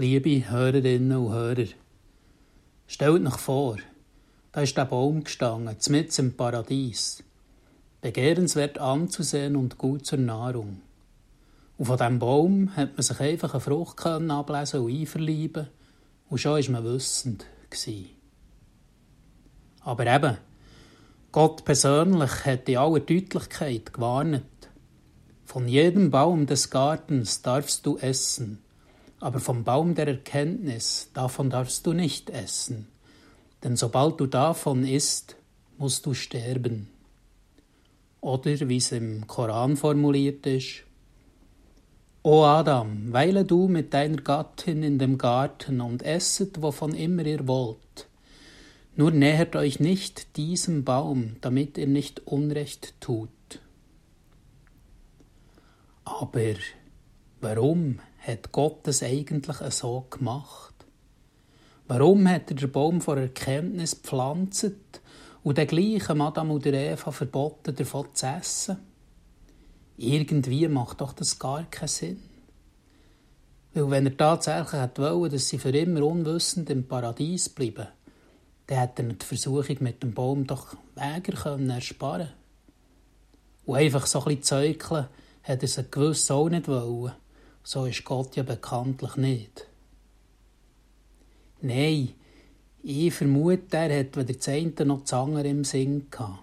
Liebe Hörerinnen und Hörer, stellt euch vor, da ist der Baum gestanden, mitten im Paradies, begehrenswert anzusehen und gut zur Nahrung. Und von diesem Baum hat man sich einfach eine Frucht ablesen und einverlieben, und schon war man wissend. Aber eben, Gott persönlich hat in aller Deutlichkeit gewarnt. Von jedem Baum des Gartens darfst du essen, aber vom Baum der Erkenntnis, davon darfst du nicht essen, denn sobald du davon isst, musst du sterben. Oder wie es im Koran formuliert ist, O Adam, weile du mit deiner Gattin in dem Garten und esset, wovon immer ihr wollt. Nur nähert euch nicht diesem Baum, damit ihr nicht Unrecht tut. Aber warum hat Gott es eigentlich so gemacht? Warum hat er den Baum vor Erkenntnis gepflanzt und den gleichen Adam und Eva verboten, davon zu essen? Irgendwie macht doch das gar keinen Sinn. Weil wenn er tatsächlich hätte wollen, dass sie für immer unwissend im Paradies bleiben, dann hätte er die Versuchung mit dem Baum doch Wäger können ersparen Und einfach so ein bisschen zeugeln, hat er es gewiss auch nicht wollen. So ist Gott ja bekanntlich nicht. Nein, ich vermute, er hat weder das noch das im Sinn gehabt.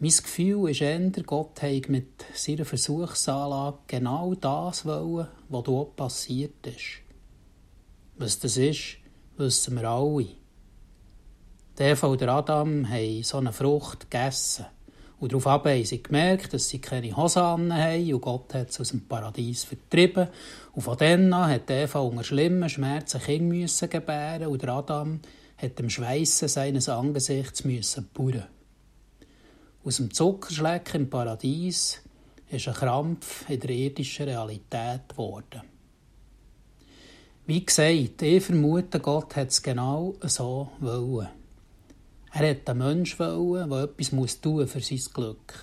Mein Gefühl ist eher, Gott hat mit seiner Versuchsanlage genau das wollen, was dort passiert ist. Was das ist, wissen wir alle. Der und Adam haben so eine Frucht gegessen. Und darauf haben sie gemerkt, dass sie keine Hose haben und Gott hat sie aus dem Paradies vertrieben. Und von dann an hat Eva unter schlimmen Schmerzen Kind müssen gebären und Adam hat dem Schweissen seines Angesichts müssen buren. Aus dem Zuckerschleck im Paradies ist ein Krampf in der irdischen Realität geworden. Wie gesagt, ich vermute, Gott hat es genau so wollen. Er hat einen Menschen wollen, der etwas tun für sein Glück.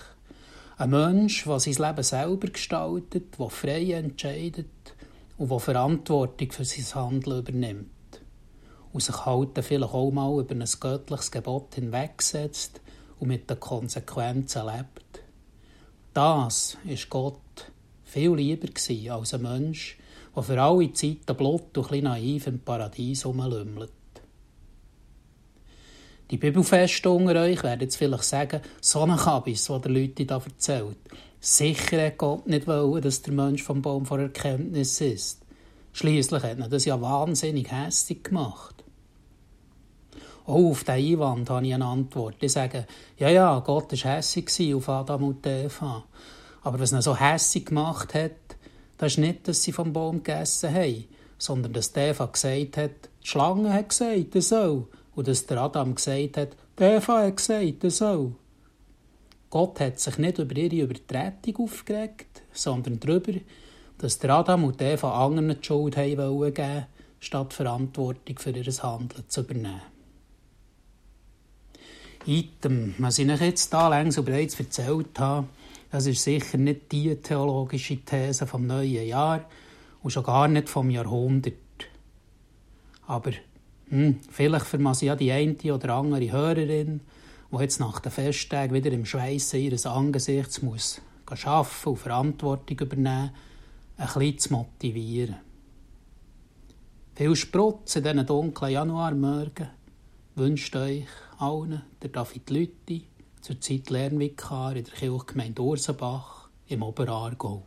Ein Mensch, der sein Leben selber gestaltet, der frei entscheidet und der Verantwortung für sein Handeln übernimmt. Und sich halt vielleicht auch mal über ein göttliches Gebot hinwegsetzt und mit den Konsequenzen lebt. Das ist Gott viel lieber als ein Mensch, der für alle Zeiten blut und ein naiv im Paradies rumlümmelt. Die Bibelfeste unter euch werden jetzt vielleicht sagen, so ein Kabis, was der Leute da erzählt. Sicher hat Gott nicht wollen, dass der Mensch vom Baum vor Erkenntnis ist. Schließlich hat er das ja wahnsinnig hässlich gemacht. Auch auf diesen Einwand habe ich eine Antwort. Die sagen, ja, ja, Gott war hässig auf Adam und Eva. Aber was er so hässig gemacht hat, das ist nicht, dass sie vom Baum gegessen haben, sondern dass Eva gesagt hat, die Schlange hat gesagt, er soll. Und dass der Adam gesagt hat, die Eva hat gesagt, er soll. Gott hat sich nicht über ihre Übertretung aufgeregt, sondern darüber, dass der Adam und Eva anderen die Schuld haben wollen statt Verantwortung für ihr Handeln zu übernehmen. Item, was ich jetzt hier längs und bereits erzählt habe, das ist sicher nicht die theologische These vom neuen Jahr und schon gar nicht vom Jahrhundert. Aber hm, vielleicht vermaß ja die eine oder andere Hörerin, die jetzt nach den Festtagen wieder im Schweissen ihres Angesichts muss arbeiten und Verantwortung übernehmen, ein bisschen zu motivieren. Viel Sprutz in diesen dunklen Januarmorgen wünscht euch allen der David Lütti, zurzeit Lernvikar in der Kirchgemeinde Ursenbach im Oberaargau.